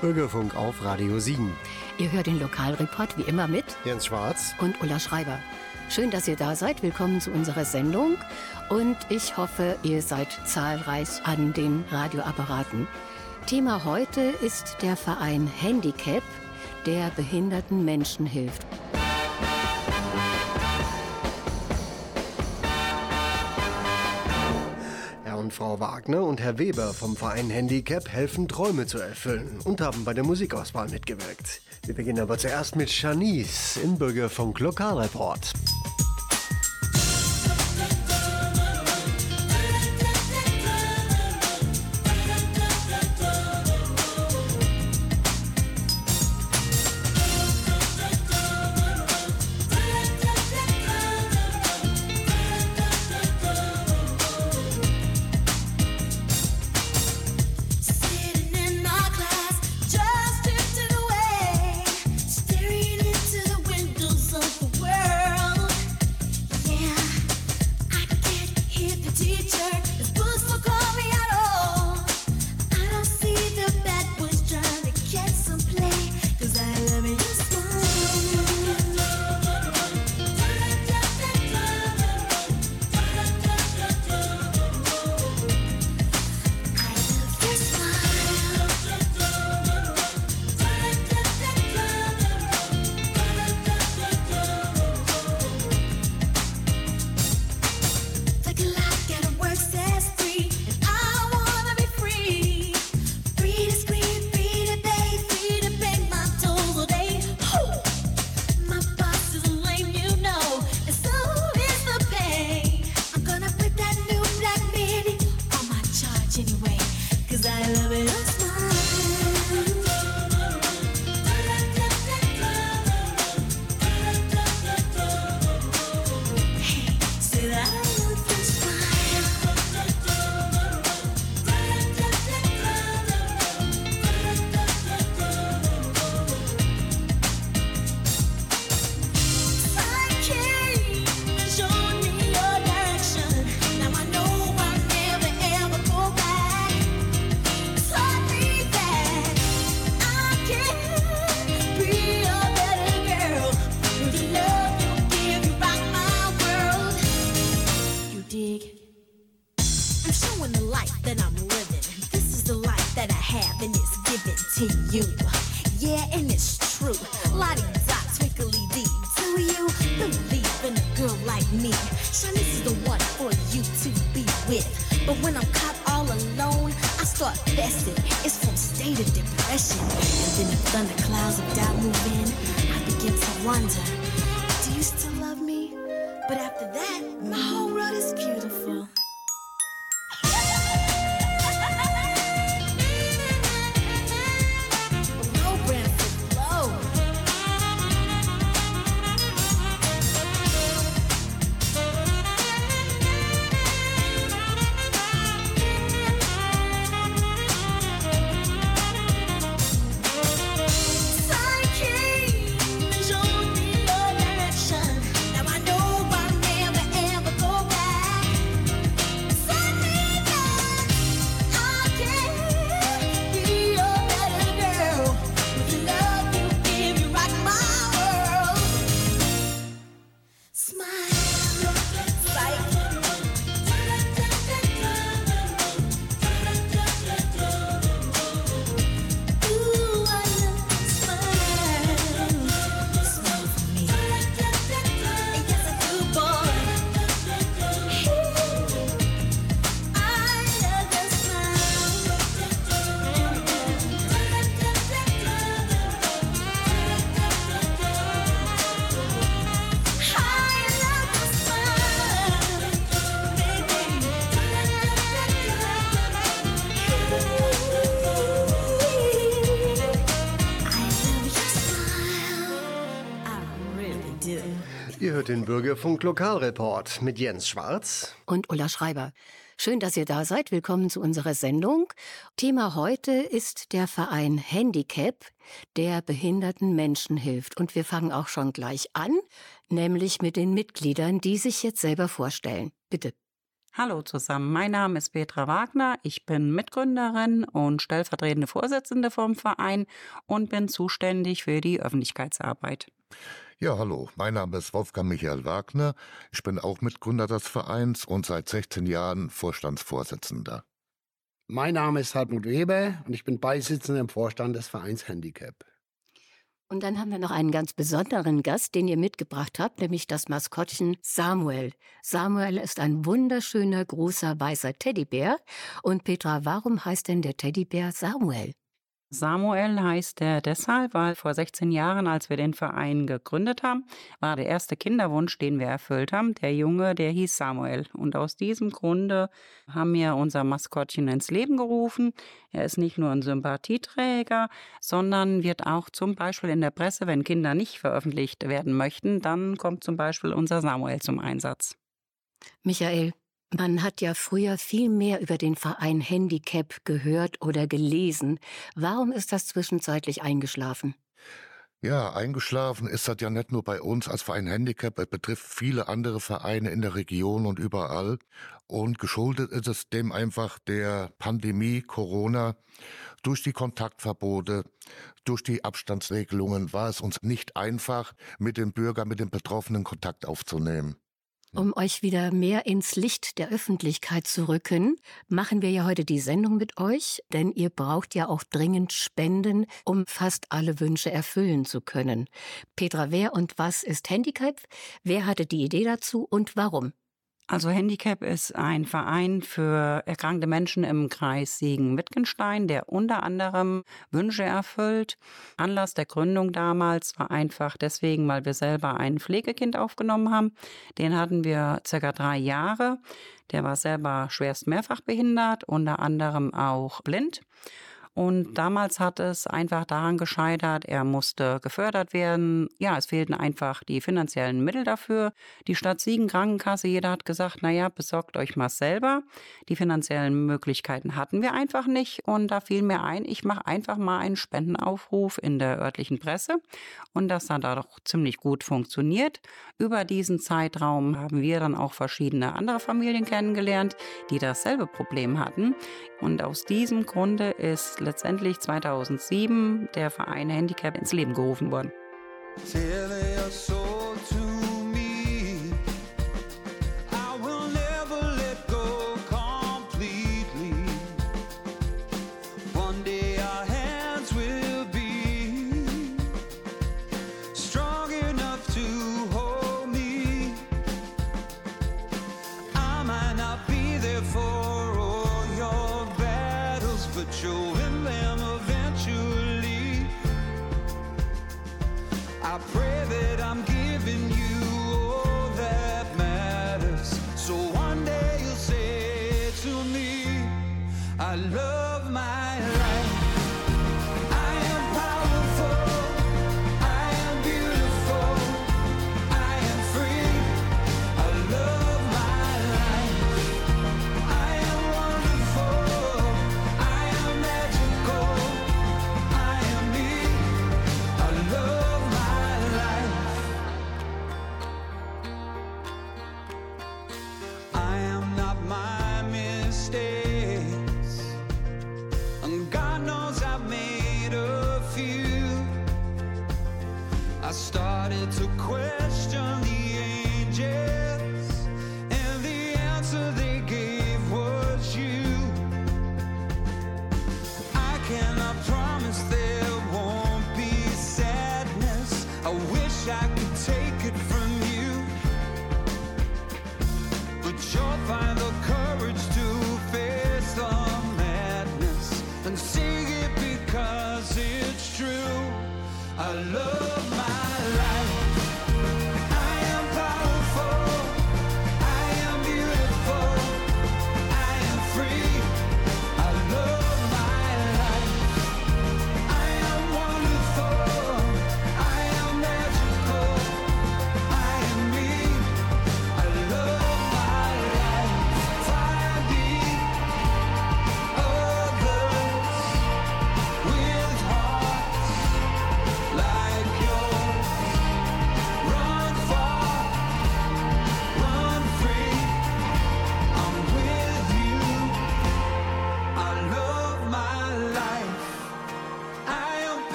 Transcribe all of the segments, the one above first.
Bürgerfunk auf Radio Siegen. Ihr hört den Lokalreport wie immer mit Jens Schwarz und Ulla Schreiber. Schön, dass ihr da seid. Willkommen zu unserer Sendung. Und ich hoffe, ihr seid zahlreich an den Radioapparaten. Thema heute ist der Verein Handicap, der behinderten Menschen hilft. Frau Wagner und Herr Weber vom Verein Handicap helfen Träume zu erfüllen und haben bei der Musikauswahl mitgewirkt. Wir beginnen aber zuerst mit Janice im Bürgerfunk Lokalreport. Den Bürgerfunk Lokalreport mit Jens Schwarz und Ulla Schreiber. Schön, dass ihr da seid. Willkommen zu unserer Sendung. Thema heute ist der Verein Handicap, der behinderten Menschen hilft. Und wir fangen auch schon gleich an, nämlich mit den Mitgliedern, die sich jetzt selber vorstellen. Bitte. Hallo zusammen, mein Name ist Petra Wagner. Ich bin Mitgründerin und stellvertretende Vorsitzende vom Verein und bin zuständig für die Öffentlichkeitsarbeit. Ja, hallo, mein Name ist Wolfgang Michael Wagner. Ich bin auch Mitgründer des Vereins und seit 16 Jahren Vorstandsvorsitzender. Mein Name ist Hartmut Weber und ich bin Beisitzender im Vorstand des Vereins Handicap. Und dann haben wir noch einen ganz besonderen Gast, den ihr mitgebracht habt, nämlich das Maskottchen Samuel. Samuel ist ein wunderschöner, großer, weißer Teddybär. Und Petra, warum heißt denn der Teddybär Samuel? Samuel heißt er deshalb, weil vor 16 Jahren, als wir den Verein gegründet haben, war der erste Kinderwunsch, den wir erfüllt haben. Der Junge, der hieß Samuel. Und aus diesem Grunde haben wir unser Maskottchen ins Leben gerufen. Er ist nicht nur ein Sympathieträger, sondern wird auch zum Beispiel in der Presse, wenn Kinder nicht veröffentlicht werden möchten, dann kommt zum Beispiel unser Samuel zum Einsatz. Michael, man hat ja früher viel mehr über den Verein Handicap gehört oder gelesen. Warum ist das zwischenzeitlich eingeschlafen? Ja, eingeschlafen ist das ja nicht nur bei uns als Verein Handicap, es betrifft viele andere Vereine in der Region und überall. Und geschuldet ist es dem einfach der Pandemie, Corona. Durch die Kontaktverbote, durch die Abstandsregelungen war es uns nicht einfach, mit den Bürgern, mit den Betroffenen Kontakt aufzunehmen. Um euch wieder mehr ins Licht der Öffentlichkeit zu rücken, machen wir ja heute die Sendung mit euch, denn ihr braucht ja auch dringend Spenden, um fast alle Wünsche erfüllen zu können. Petra, wer und was ist Handicap? Wer hatte die Idee dazu und warum? Also Handicap ist ein Verein für erkrankte Menschen im Kreis Siegen-Wittgenstein, der unter anderem Wünsche erfüllt. Anlass der Gründung damals war einfach deswegen, weil wir selber ein Pflegekind aufgenommen haben. Den hatten wir circa drei Jahre. Der war selber schwerst mehrfach behindert, unter anderem auch blind. Und damals hat es einfach daran gescheitert, er musste gefördert werden. Ja, es fehlten einfach die finanziellen Mittel dafür. Die Stadt Siegen Krankenkasse, jeder hat gesagt, naja, besorgt euch mal selber. Die finanziellen Möglichkeiten hatten wir einfach nicht. Und da fiel mir ein, ich mache einfach mal einen Spendenaufruf in der örtlichen Presse. Und das hat da doch ziemlich gut funktioniert. Über diesen Zeitraum haben wir dann auch verschiedene andere Familien kennengelernt, die dasselbe Problem hatten. Und aus diesem Grunde ist letztendlich 2007 der Verein Handicap ins Leben gerufen worden. and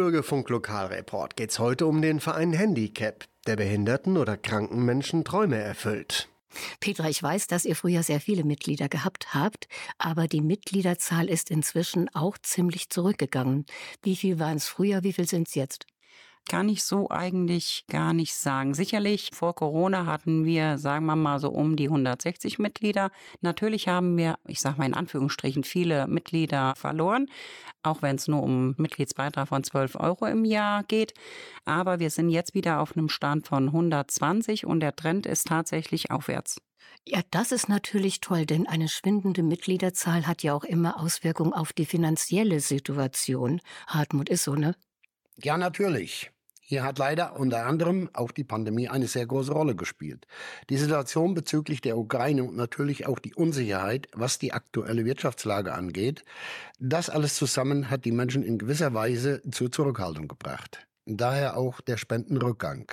Bürgerfunk Lokalreport geht's heute um den Verein Handicap, der behinderten oder kranken Menschen Träume erfüllt. Petra, ich weiß, dass ihr früher sehr viele Mitglieder gehabt habt, aber die Mitgliederzahl ist inzwischen auch ziemlich zurückgegangen. Wie viel waren es früher, wie viel sind es jetzt? Kann ich so eigentlich gar nicht sagen. Sicherlich vor Corona hatten wir, sagen wir mal, so um die 160 Mitglieder. Natürlich haben wir, ich sage mal in Anführungsstrichen, viele Mitglieder verloren, auch wenn es nur um Mitgliedsbeitrag von 12 Euro im Jahr geht. Aber wir sind jetzt wieder auf einem Stand von 120 und der Trend ist tatsächlich aufwärts. Ja, das ist natürlich toll, denn eine schwindende Mitgliederzahl hat ja auch immer Auswirkungen auf die finanzielle Situation. Hartmut ist so, ne? Ja, natürlich. Hier hat leider unter anderem auch die Pandemie eine sehr große Rolle gespielt. Die Situation bezüglich der Ukraine und natürlich auch die Unsicherheit, was die aktuelle Wirtschaftslage angeht, das alles zusammen hat die Menschen in gewisser Weise zur Zurückhaltung gebracht. Daher auch der Spendenrückgang.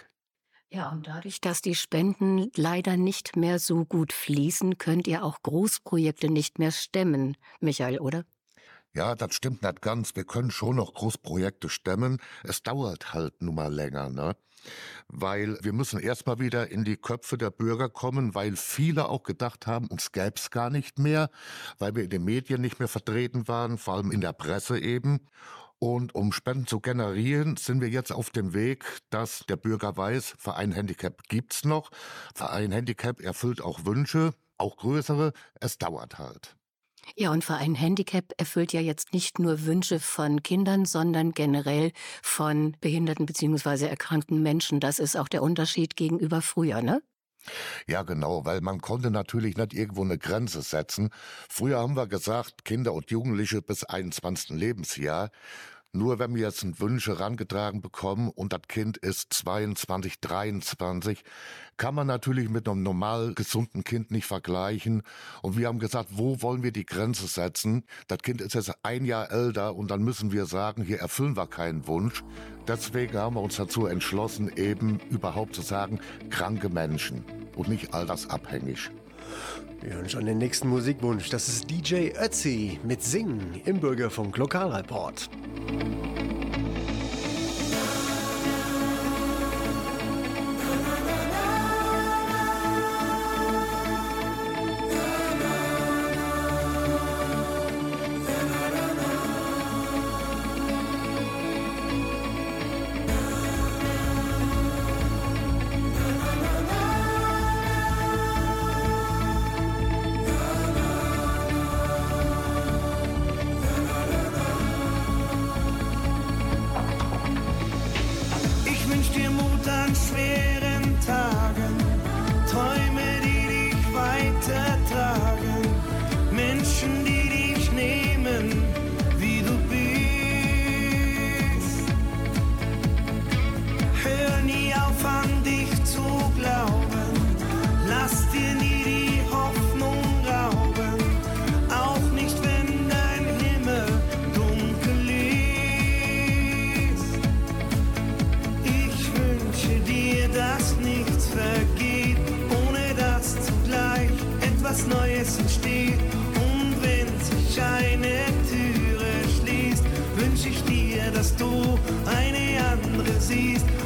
Ja, und dadurch, dass die Spenden leider nicht mehr so gut fließen, könnt ihr auch Großprojekte nicht mehr stemmen, Michael, oder? Ja, das stimmt nicht ganz. Wir können schon noch Großprojekte stemmen. Es dauert halt nun mal länger, ne? Weil wir müssen erstmal wieder in die Köpfe der Bürger kommen, weil viele auch gedacht haben, uns gäb's gar nicht mehr, weil wir in den Medien nicht mehr vertreten waren, vor allem in der Presse eben. Und um Spenden zu generieren, sind wir jetzt auf dem Weg, dass der Bürger weiß, Verein Handicap gibt's noch. Verein Handicap erfüllt auch Wünsche, auch größere. Es dauert halt. Ja, und Verein Handicap erfüllt ja jetzt nicht nur Wünsche von Kindern, sondern generell von behinderten bzw. erkrankten Menschen. Das ist auch der Unterschied gegenüber früher, ne? Ja, genau, weil man konnte natürlich nicht irgendwo eine Grenze setzen. Früher haben wir gesagt, Kinder und Jugendliche bis 21. Lebensjahr. Nur wenn wir jetzt einen Wunsch herangetragen bekommen und das Kind ist 22, 23, kann man natürlich mit einem normal gesunden Kind nicht vergleichen. Und wir haben gesagt, wo wollen wir die Grenze setzen? Das Kind ist jetzt ein Jahr älter und dann müssen wir sagen, hier erfüllen wir keinen Wunsch. Deswegen haben wir uns dazu entschlossen, eben überhaupt zu sagen, kranke Menschen und nicht altersabhängig. Wir hören schon den nächsten Musikwunsch. Das ist DJ Ötzi mit Singen im Bürgerfunk Lokalreport. disease.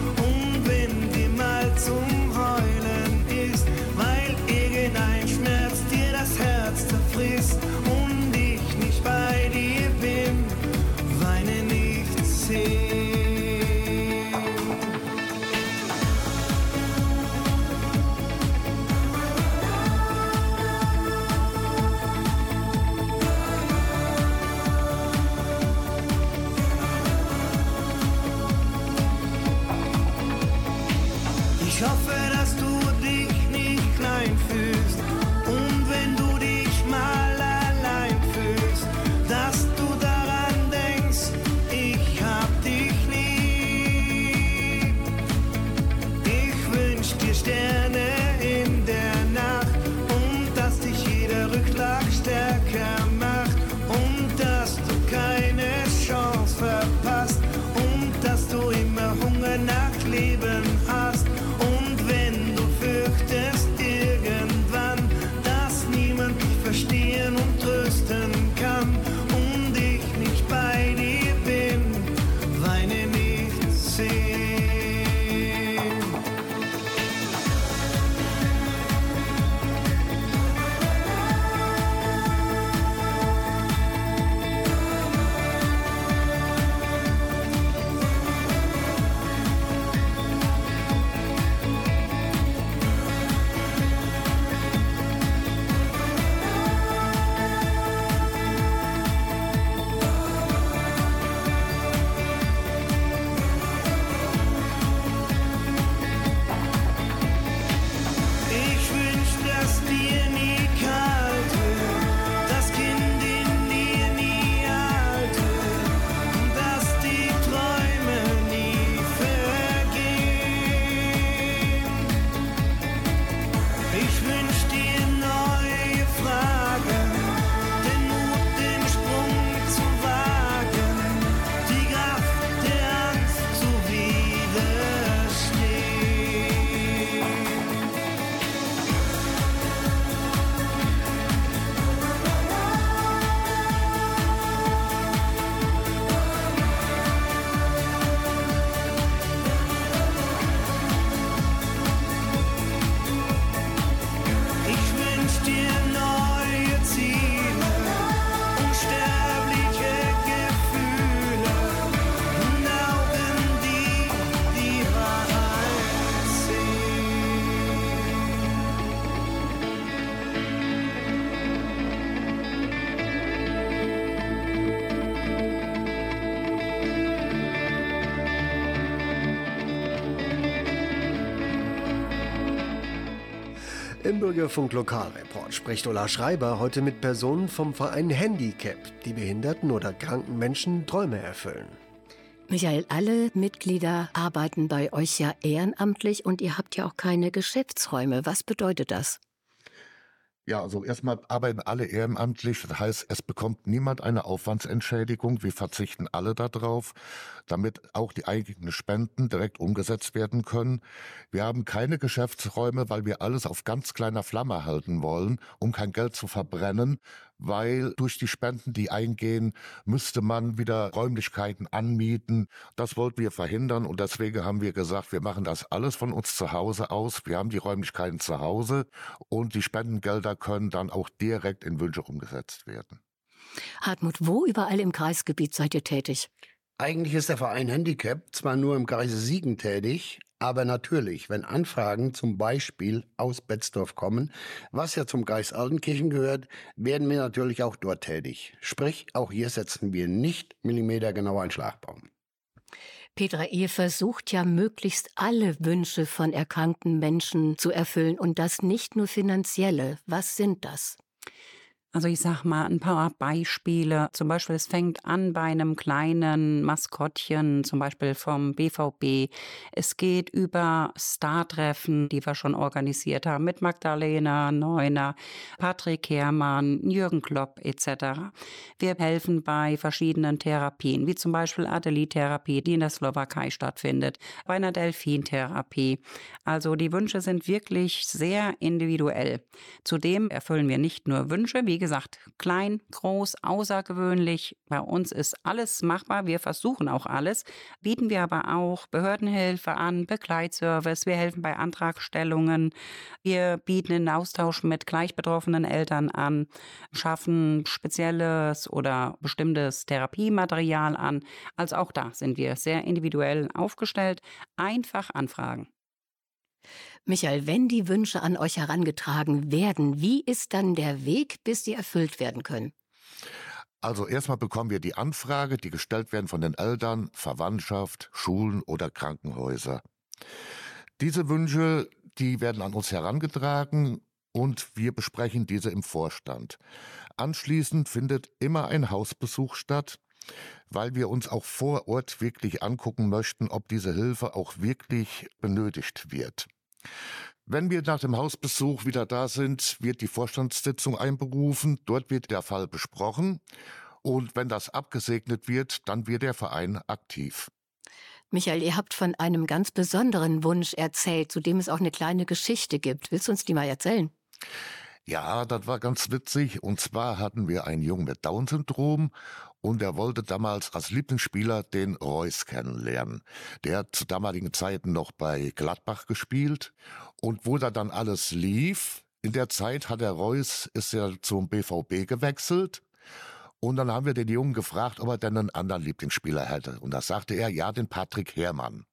Im Bürgerfunk Lokalreport spricht Ulla Schreiber heute mit Personen vom Verein Handicap, die behinderten oder kranken Menschen Träume erfüllen. Michael, alle Mitglieder arbeiten bei euch ja ehrenamtlich und ihr habt ja auch keine Geschäftsräume. Was bedeutet das? Ja, also erstmal arbeiten alle ehrenamtlich. Das heißt, es bekommt niemand eine Aufwandsentschädigung. Wir verzichten alle darauf, damit auch die eigenen Spenden direkt umgesetzt werden können. Wir haben keine Geschäftsräume, weil wir alles auf ganz kleiner Flamme halten wollen, um kein Geld zu verbrennen, weil durch die Spenden, die eingehen, müsste man wieder Räumlichkeiten anmieten. Das wollten wir verhindern und deswegen haben wir gesagt, wir machen das alles von uns zu Hause aus. Wir haben die Räumlichkeiten zu Hause und die Spendengelder können dann auch direkt in Wünsche umgesetzt werden. Hartmut, wo überall im Kreisgebiet seid ihr tätig? Eigentlich ist der Verein Handicap zwar nur im Kreise Siegen tätig, aber natürlich, wenn Anfragen zum Beispiel aus Betzdorf kommen, was ja zum Kreis Altenkirchen gehört, werden wir natürlich auch dort tätig. Sprich, auch hier setzen wir nicht millimetergenau einen Schlagbaum. Petra, ihr versucht ja möglichst alle Wünsche von erkrankten Menschen zu erfüllen und das nicht nur finanzielle. Was sind das? Also ich sag mal ein paar Beispiele. Zum Beispiel, es fängt an bei einem kleinen Maskottchen, zum Beispiel vom BVB. Es geht über Startreffen, die wir schon organisiert haben, mit Magdalena Neuner, Patrick Herrmann, Jürgen Klopp etc. Wir helfen bei verschiedenen Therapien, wie zum Beispiel Adelie-Therapie, die in der Slowakei stattfindet, bei einer Delfintherapie. Also die Wünsche sind wirklich sehr individuell. Zudem erfüllen wir nicht nur Wünsche, wie gesagt, klein, groß, außergewöhnlich. Bei uns ist alles machbar. Wir versuchen auch alles. Bieten wir aber auch Behördenhilfe an, Begleitservice. Wir helfen bei Antragstellungen. Wir bieten den Austausch mit gleichbetroffenen Eltern an, schaffen spezielles oder bestimmtes Therapiematerial an. Also auch da sind wir sehr individuell aufgestellt. Einfach anfragen. Michael, wenn die Wünsche an euch herangetragen werden, wie ist dann der Weg, bis sie erfüllt werden können? Also erstmal bekommen wir die Anfrage, die gestellt werden von den Eltern, Verwandtschaft, Schulen oder Krankenhäuser. Diese Wünsche, die werden an uns herangetragen und wir besprechen diese im Vorstand. Anschließend findet immer ein Hausbesuch statt, weil wir uns auch vor Ort wirklich angucken möchten, ob diese Hilfe auch wirklich benötigt wird. Wenn wir nach dem Hausbesuch wieder da sind, wird die Vorstandssitzung einberufen. Dort wird der Fall besprochen. Und wenn das abgesegnet wird, dann wird der Verein aktiv. Michael, ihr habt von einem ganz besonderen Wunsch erzählt, zu dem es auch eine kleine Geschichte gibt. Willst du uns die mal erzählen? Ja, das war ganz witzig. Und zwar hatten wir einen Jungen mit Down-Syndrom und er wollte damals als Lieblingsspieler den Reus kennenlernen. Der hat zu damaligen Zeiten noch bei Gladbach gespielt und wo da dann alles lief, in der Zeit hat der Reus, ist er zum BVB gewechselt und dann haben wir den Jungen gefragt, ob er denn einen anderen Lieblingsspieler hätte. Und da sagte er, ja, den Patrick Herrmann.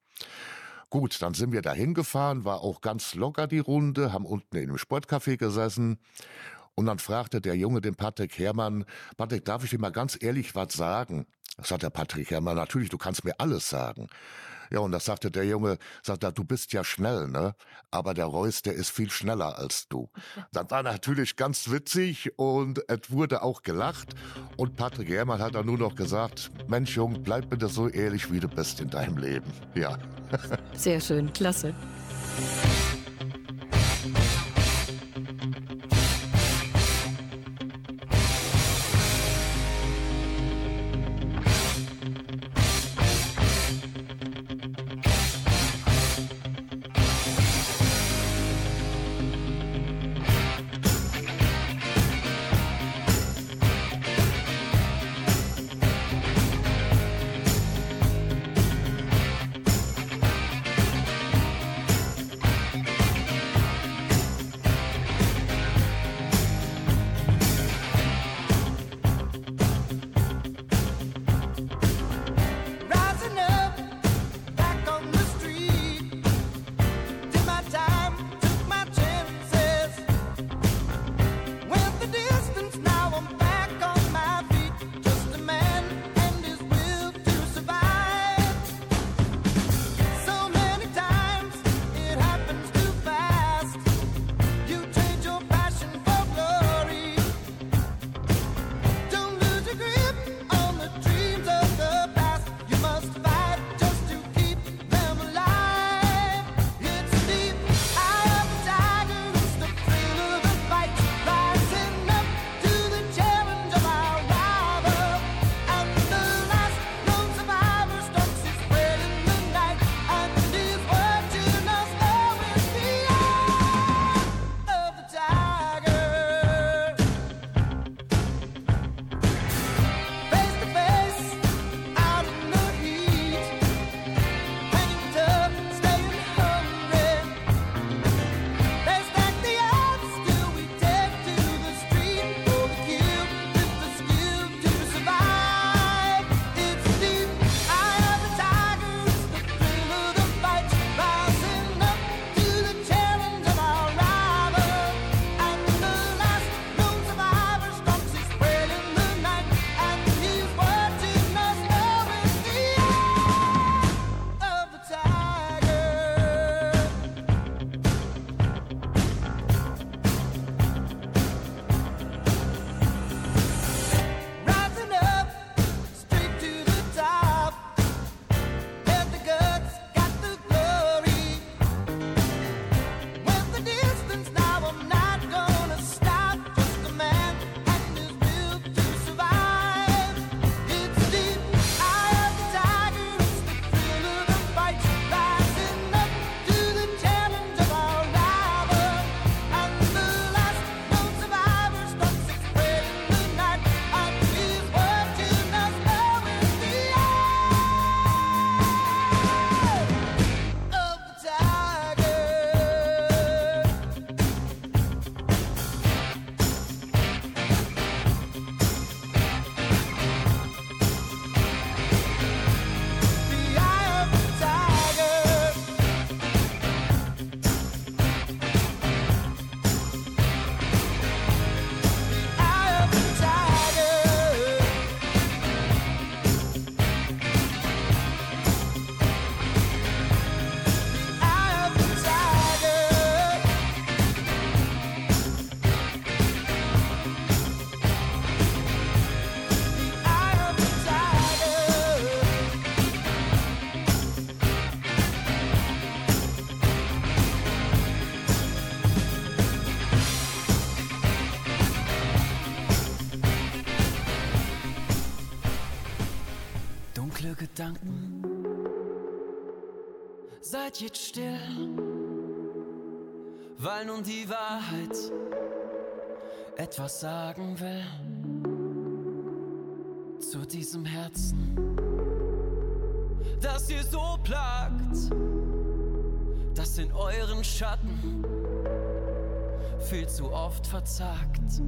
Gut, dann sind wir da hingefahren, war auch ganz locker die Runde, haben unten in dem Sportcafé gesessen und dann fragte der Junge den Patrick Herrmann, Patrick, darf ich dir mal ganz ehrlich was sagen? Sagt der Patrick Herrmann, natürlich, du kannst mir alles sagen. Ja, und das sagte der Junge, sagt er, du bist ja schnell, ne? Aber der Reus, der ist viel schneller als du. Das war natürlich ganz witzig und es wurde auch gelacht. Und Patrick Herrmann hat dann nur noch gesagt, Mensch, Junge, bleib bitte so ehrlich, wie du bist in deinem Leben. Ja. Sehr schön, klasse. Gedanken, seid jetzt still, weil nun die Wahrheit etwas sagen will zu diesem Herzen, das ihr so plagt, das in euren Schatten viel zu oft verzagt.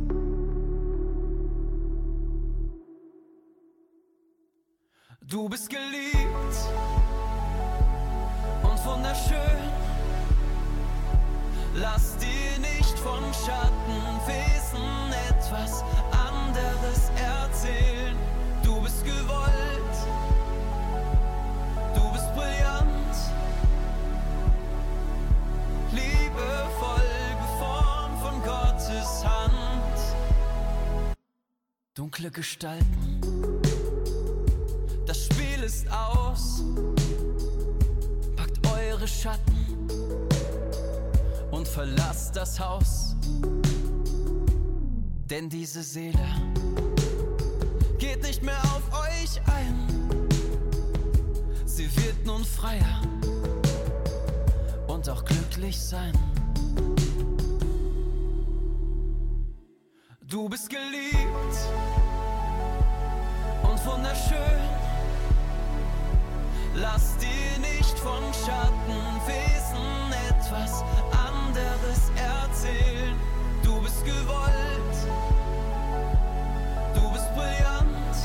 Du bist geliebt und wunderschön. Lass dir nicht von Schattenwesen etwas anderes erzählen. Du bist gewollt, du bist brillant, liebevoll geformt von Gottes Hand. Dunkle Gestalten ist aus. Packt eure Schatten und verlasst das Haus. Denn diese Seele geht nicht mehr auf euch ein. Sie wird nun freier und auch glücklich sein. Du bist geliebt und wunderschön. Lass dir nicht von Schattenwesen etwas anderes erzählen. Du bist gewollt, du bist brillant,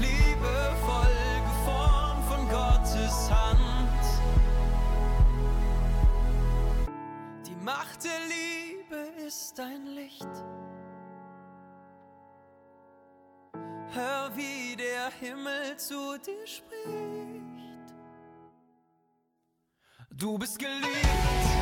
liebevoll geformt von Gottes Hand. Die Macht der Liebe ist dein Licht. Hör, wie der Himmel zu dir spricht. Du bist geliebt.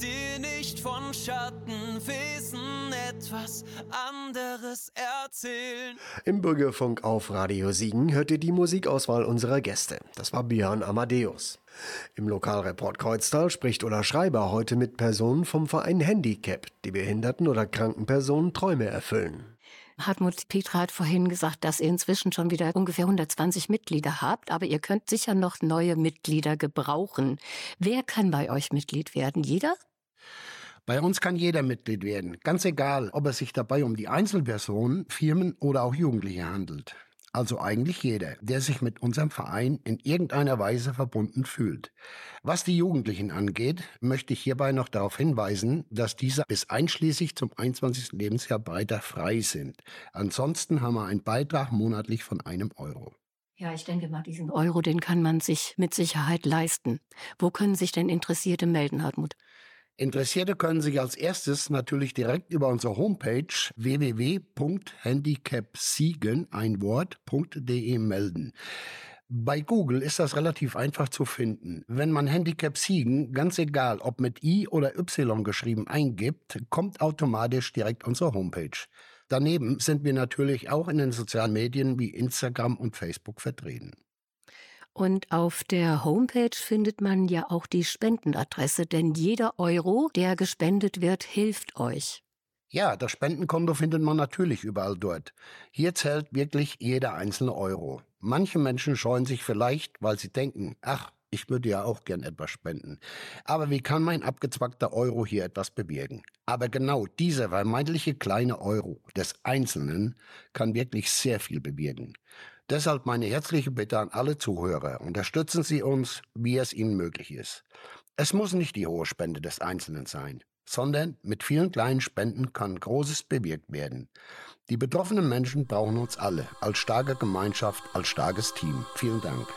Dir nicht von Schattenwesen etwas anderes erzählen. Im Bürgerfunk auf Radio Siegen hört ihr die Musikauswahl unserer Gäste. Das war Björn Amadeus. Im Lokalreport Kreuztal spricht Ulla Schreiber heute mit Personen vom Verein Handicap, die behinderten oder kranken Personen Träume erfüllen. Hartmut Petra hat vorhin gesagt, dass ihr inzwischen schon wieder ungefähr 120 Mitglieder habt, aber ihr könnt sicher noch neue Mitglieder gebrauchen. Wer kann bei euch Mitglied werden? Jeder? Bei uns kann jeder Mitglied werden, ganz egal, ob es sich dabei um die Einzelpersonen, Firmen oder auch Jugendliche handelt. Also eigentlich jeder, der sich mit unserem Verein in irgendeiner Weise verbunden fühlt. Was die Jugendlichen angeht, möchte ich hierbei noch darauf hinweisen, dass diese bis einschließlich zum 21. Lebensjahr weiter frei sind. Ansonsten haben wir einen Beitrag monatlich von einem Euro. Ja, ich denke mal, diesen Euro, den kann man sich mit Sicherheit leisten. Wo können sich denn Interessierte melden, Hartmut? Interessierte können sich als erstes natürlich direkt über unsere Homepage www.handicapsiegen ein Wort.de melden. Bei Google ist das relativ einfach zu finden. Wenn man Handicap Siegen, ganz egal ob mit I oder Y geschrieben, eingibt, kommt automatisch direkt unsere Homepage. Daneben sind wir natürlich auch in den sozialen Medien wie Instagram und Facebook vertreten. Und auf der Homepage findet man ja auch die Spendenadresse, denn jeder Euro, der gespendet wird, hilft euch. Ja, das Spendenkonto findet man natürlich überall dort. Hier zählt wirklich jeder einzelne Euro. Manche Menschen scheuen sich vielleicht, weil sie denken, ach, ich würde ja auch gern etwas spenden. Aber wie kann mein abgezwackter Euro hier etwas bewirken? Aber genau dieser vermeintliche kleine Euro des Einzelnen kann wirklich sehr viel bewirken. Deshalb meine herzliche Bitte an alle Zuhörer. Unterstützen Sie uns, wie es Ihnen möglich ist. Es muss nicht die hohe Spende des Einzelnen sein, sondern mit vielen kleinen Spenden kann Großes bewirkt werden. Die betroffenen Menschen brauchen uns alle, als starke Gemeinschaft, als starkes Team. Vielen Dank.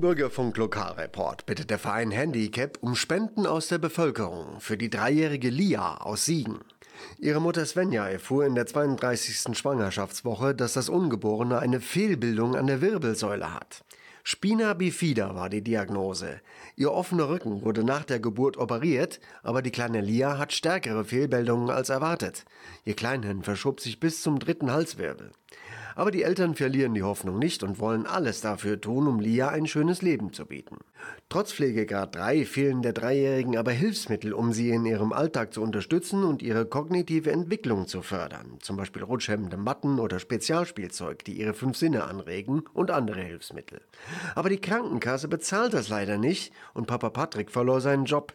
Im Bürgerfunk Lokalreport bittet der Verein Handicap um Spenden aus der Bevölkerung für die dreijährige Lia aus Siegen. Ihre Mutter Svenja erfuhr in der 32. Schwangerschaftswoche, dass das Ungeborene eine Fehlbildung an der Wirbelsäule hat. Spina bifida war die Diagnose. Ihr offener Rücken wurde nach der Geburt operiert, aber die kleine Lia hat stärkere Fehlbildungen als erwartet. Ihr Kleinhirn verschob sich bis zum dritten Halswirbel. Aber die Eltern verlieren die Hoffnung nicht und wollen alles dafür tun, um Lia ein schönes Leben zu bieten. Trotz Pflegegrad 3 fehlen der Dreijährigen aber Hilfsmittel, um sie in ihrem Alltag zu unterstützen und ihre kognitive Entwicklung zu fördern. Zum Beispiel rutschhemmende Matten oder Spezialspielzeug, die ihre fünf Sinne anregen und andere Hilfsmittel. Aber die Krankenkasse bezahlt das leider nicht und Papa Patrick verlor seinen Job.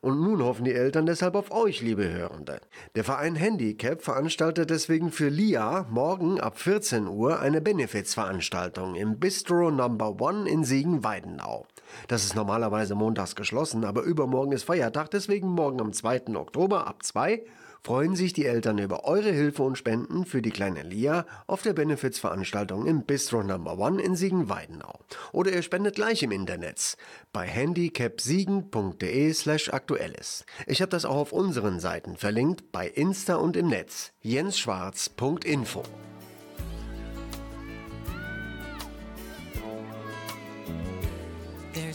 Und nun hoffen die Eltern deshalb auf euch, liebe Hörende. Der Verein Handicap veranstaltet deswegen für Lia morgen ab 14 Uhr eine Benefizveranstaltung im Bistro Number One in Siegen-Weidenau. Das ist normalerweise montags geschlossen, aber übermorgen ist Feiertag, deswegen morgen am 2. Oktober ab 2 freuen sich die Eltern über eure Hilfe und Spenden für die kleine Lia auf der Benefizveranstaltung im Bistro Number One in Siegen-Weidenau. Oder ihr spendet gleich im Internet bei handicapsiegen.de slash aktuelles. Ich habe das auch auf unseren Seiten verlinkt, bei Insta und im Netz. jensschwarz.info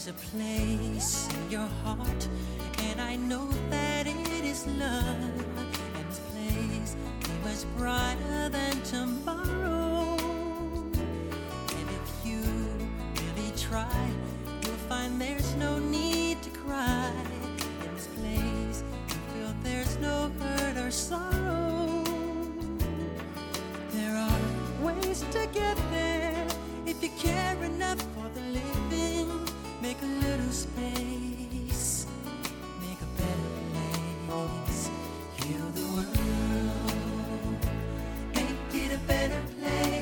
There's a place in your heart, and I know that it is love. And this place is much brighter than tomorrow. And if you really try, you'll find there's no need to cry. In this place, you feel there's no hurt or sorrow. There are ways to get there if you care enough for the living. Make a little space, make a better place. Heal the world, make it a better place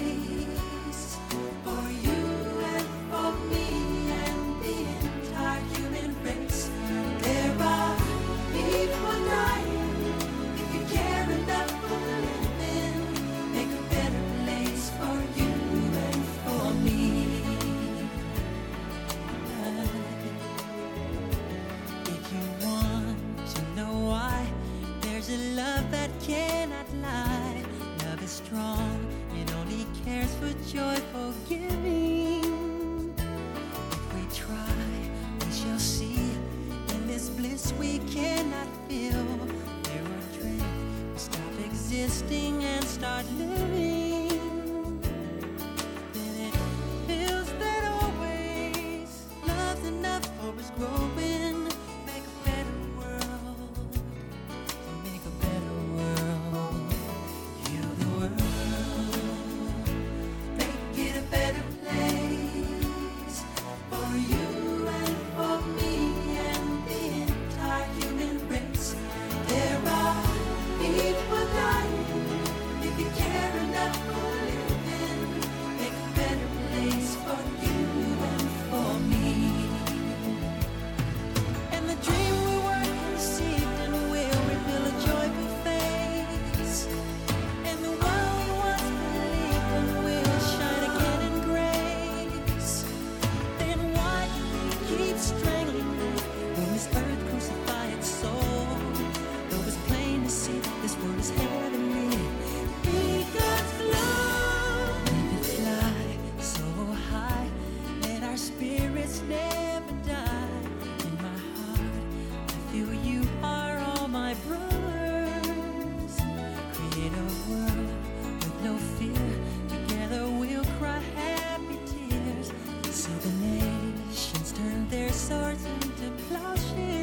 See the nations turn their swords into plowshares.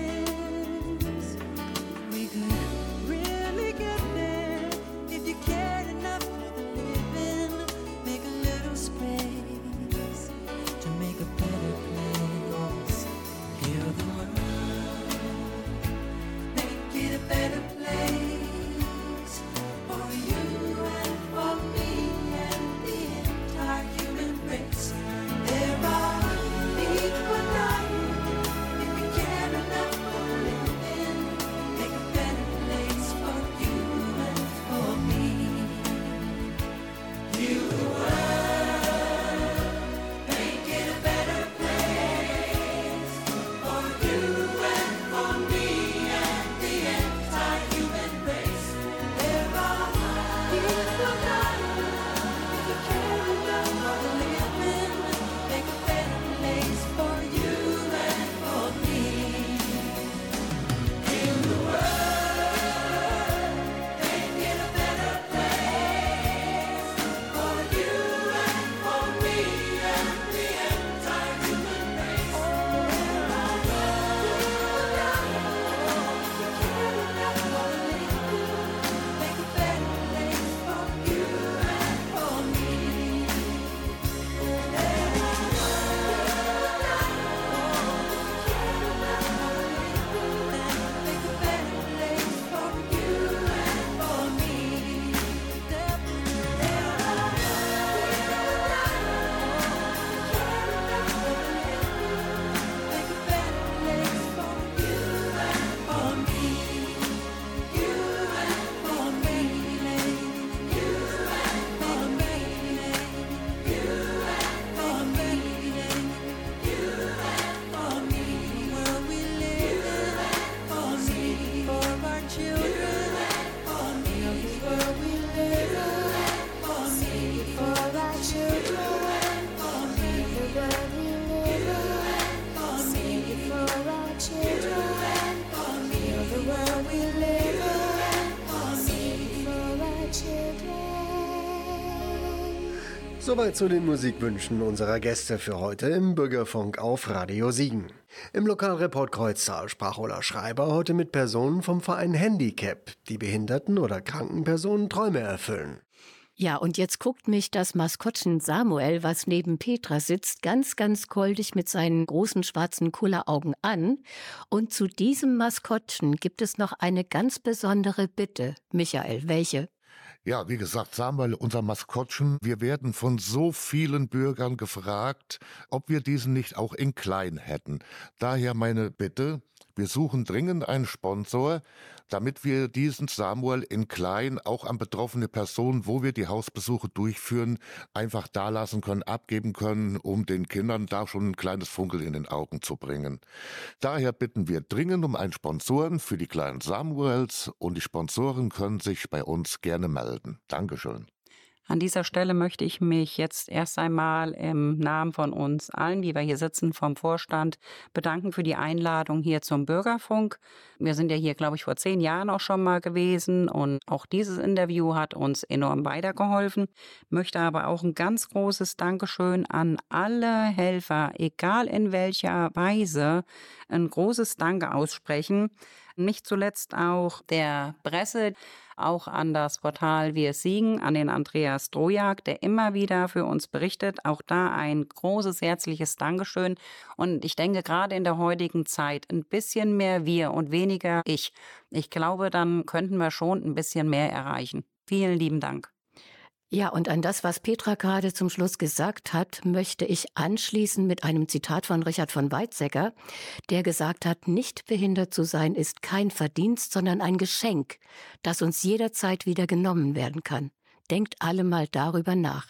Soweit zu den Musikwünschen unserer Gäste für heute im Bürgerfunk auf Radio Siegen. Im Lokalreport Kreuztal sprach Ola Schreiber heute mit Personen vom Verein Handicap, die behinderten oder kranken Personen Träume erfüllen. Ja, und jetzt guckt mich das Maskottchen Samuel, was neben Petra sitzt, ganz, ganz goldig mit seinen großen schwarzen Kulleraugen an. Und zu diesem Maskottchen gibt es noch eine ganz besondere Bitte. Michael, welche? Ja, wie gesagt, Samuel, unser Maskottchen, wir werden von so vielen Bürgern gefragt, ob wir diesen nicht auch in klein hätten. Daher meine Bitte, wir suchen dringend einen Sponsor, damit wir diesen Samuel in klein auch an betroffene Personen, wo wir die Hausbesuche durchführen, einfach dalassen können, abgeben können, um den Kindern da schon ein kleines Funkel in den Augen zu bringen. Daher bitten wir dringend um einen Sponsoren für die kleinen Samuels und die Sponsoren können sich bei uns gerne melden. Dankeschön. An dieser Stelle möchte ich mich jetzt erst einmal im Namen von uns allen, die wir hier sitzen, vom Vorstand bedanken für die Einladung hier zum Bürgerfunk. Wir sind ja hier, glaube ich, vor zehn Jahren auch schon mal gewesen und auch dieses Interview hat uns enorm weitergeholfen. Möchte aber auch ein ganz großes Dankeschön an alle Helfer, egal in welcher Weise, ein großes Danke aussprechen. Nicht zuletzt auch der Presse, auch an das Portal Wir Siegen, an den Andreas Drojak, der immer wieder für uns berichtet. Auch da ein großes herzliches Dankeschön. Und ich denke, gerade in der heutigen Zeit ein bisschen mehr wir und weniger ich. Ich glaube, dann könnten wir schon ein bisschen mehr erreichen. Vielen lieben Dank. Ja, und an das, was Petra gerade zum Schluss gesagt hat, möchte ich anschließen mit einem Zitat von Richard von Weizsäcker, der gesagt hat, nicht behindert zu sein ist kein Verdienst, sondern ein Geschenk, das uns jederzeit wieder genommen werden kann. Denkt alle mal darüber nach.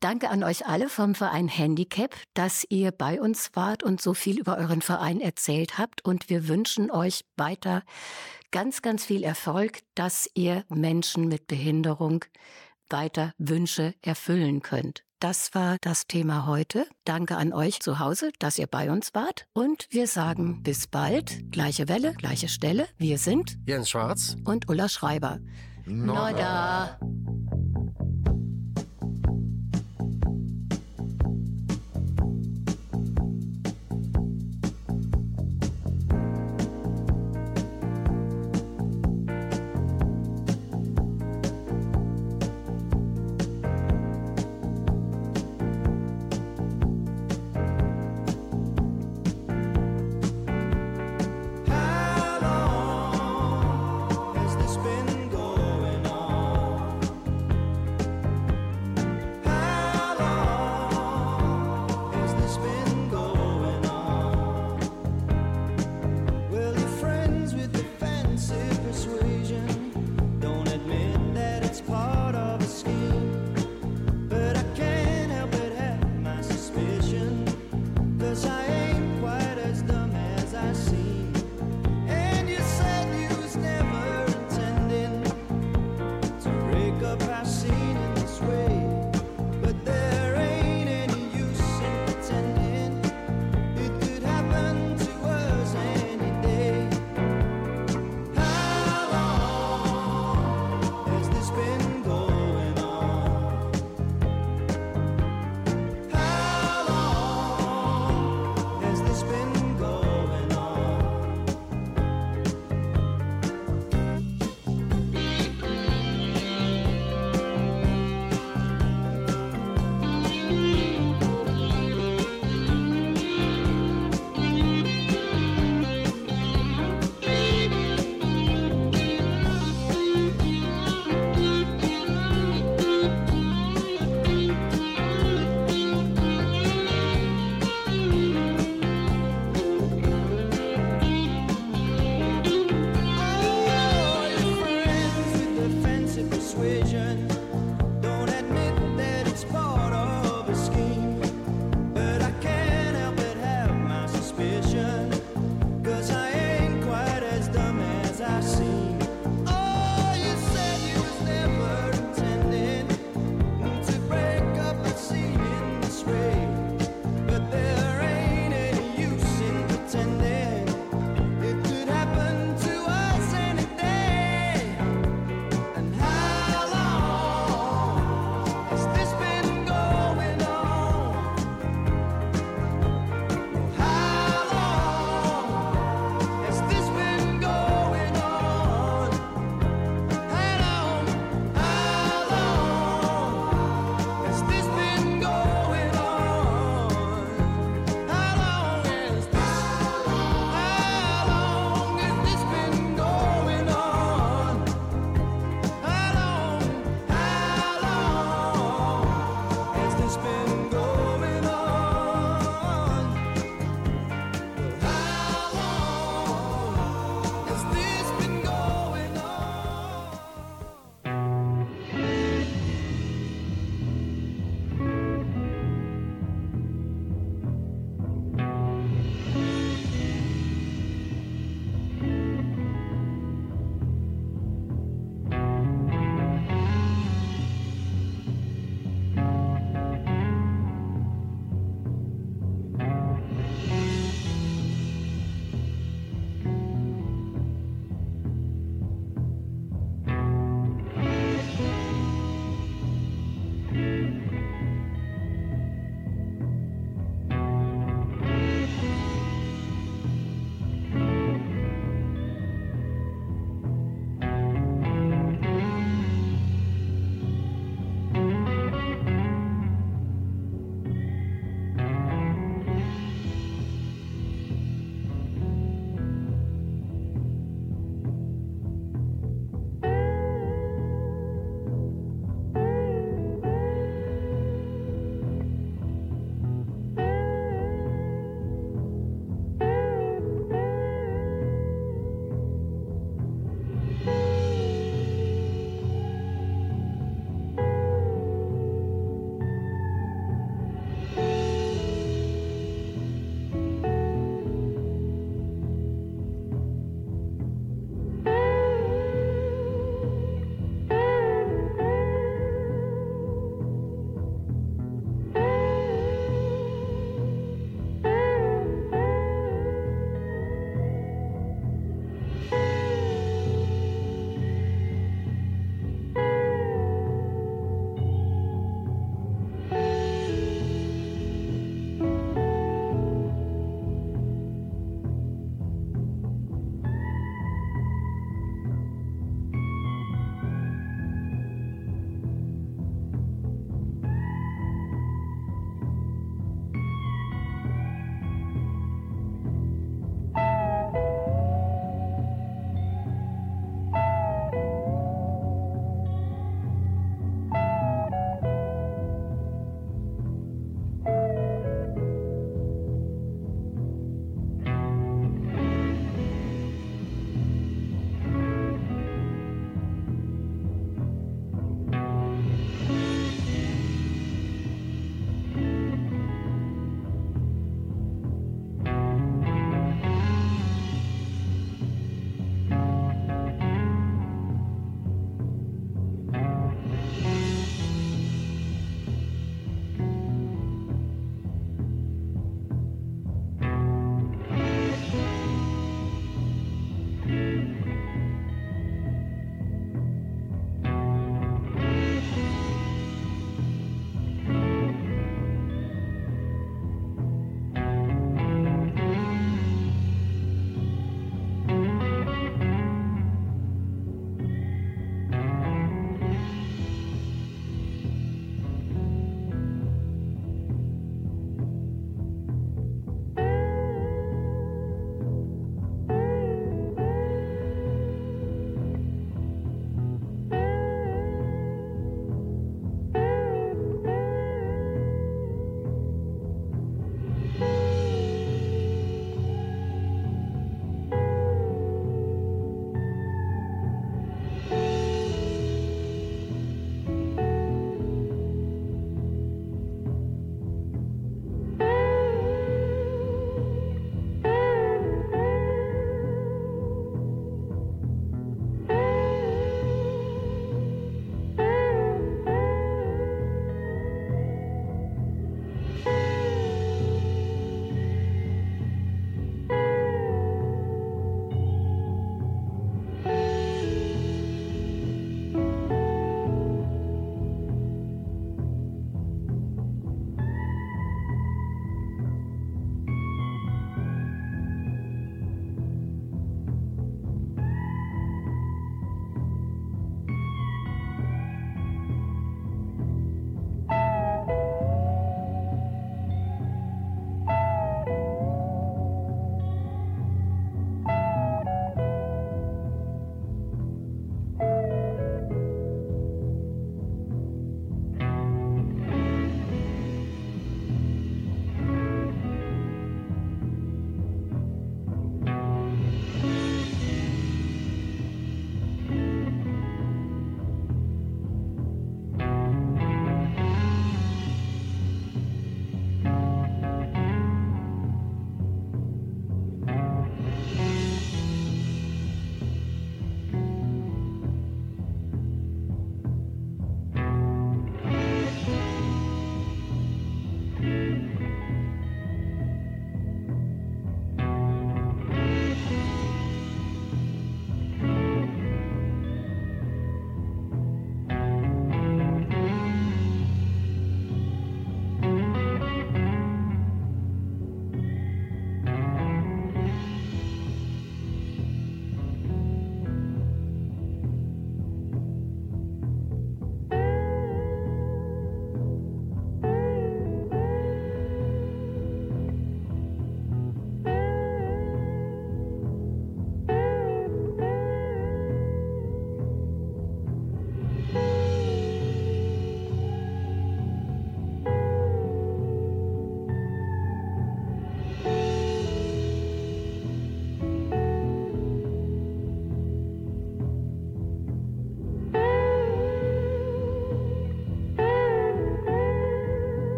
Danke an euch alle vom Verein Handicap, dass ihr bei uns wart und so viel über euren Verein erzählt habt. Und wir wünschen euch weiter ganz, ganz viel Erfolg, dass ihr Menschen mit Behinderung weiter Wünsche erfüllen könnt. Das war das Thema heute. Danke an euch zu Hause, dass ihr bei uns wart. Und wir sagen bis bald. Gleiche Welle, gleiche Stelle. Wir sind Jens Schwarz und Ulla Schreiber. Nada. Nada.